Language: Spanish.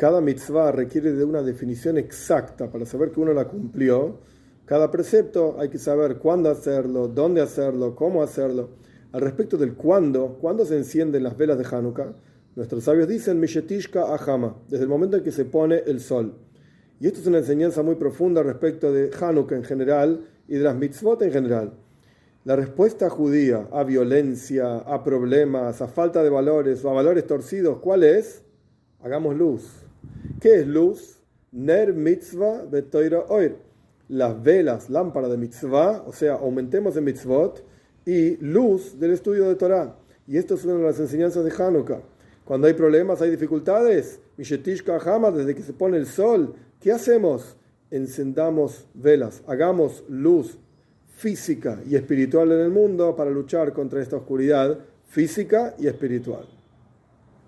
cada mitzvah requiere de una definición exacta para saber que uno la cumplió. Cada precepto hay que saber cuándo hacerlo, dónde hacerlo, cómo hacerlo. Al respecto del cuándo, cuándo se encienden las velas de Hanukkah, nuestros sabios dicen Mishetishka Ahama, desde el momento en que se pone el sol. Y esto es una enseñanza muy profunda respecto de Hanukkah en general y de las mitzvot en general. La respuesta judía a violencia, a problemas, a falta de valores o a valores torcidos, ¿cuál es? Hagamos luz. ¿Qué es luz? Ner mitzvah betoira oir. Las velas, lámpara de mitzvah, o sea, aumentemos en mitzvot, y luz del estudio de Torah. Y esto es una de las enseñanzas de Hanukkah. Cuando hay problemas, hay dificultades, Mishetishka Hama, desde que se pone el sol, ¿qué hacemos? Encendamos velas, hagamos luz física y espiritual en el mundo para luchar contra esta oscuridad física y espiritual.